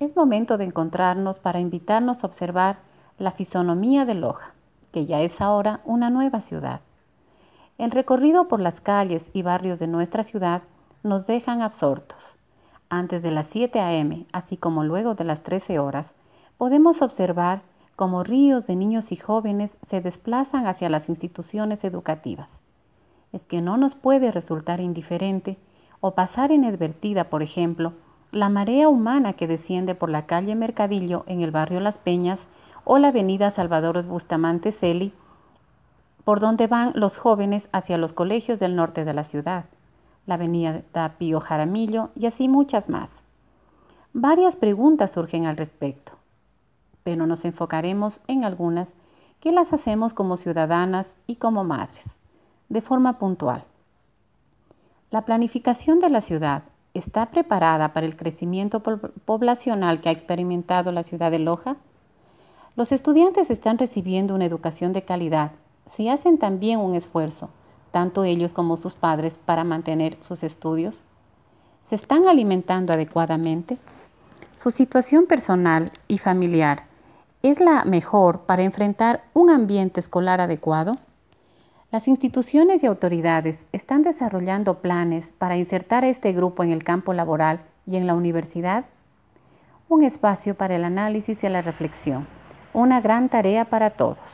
Es momento de encontrarnos para invitarnos a observar la fisonomía de Loja, que ya es ahora una nueva ciudad. El recorrido por las calles y barrios de nuestra ciudad nos dejan absortos. Antes de las 7 a.m., así como luego de las 13 horas, podemos observar cómo ríos de niños y jóvenes se desplazan hacia las instituciones educativas. Es que no nos puede resultar indiferente o pasar inadvertida, por ejemplo, la marea humana que desciende por la calle Mercadillo en el barrio Las Peñas o la avenida Salvador Bustamante Celi por donde van los jóvenes hacia los colegios del norte de la ciudad, la avenida Pío Jaramillo y así muchas más. Varias preguntas surgen al respecto, pero nos enfocaremos en algunas que las hacemos como ciudadanas y como madres, de forma puntual. La planificación de la ciudad está preparada para el crecimiento poblacional que ha experimentado la ciudad de Loja. Los estudiantes están recibiendo una educación de calidad si hacen también un esfuerzo, tanto ellos como sus padres, para mantener sus estudios? ¿Se están alimentando adecuadamente? ¿Su situación personal y familiar es la mejor para enfrentar un ambiente escolar adecuado? Las instituciones y autoridades están desarrollando planes para insertar a este grupo en el campo laboral y en la universidad. Un espacio para el análisis y la reflexión. Una gran tarea para todos.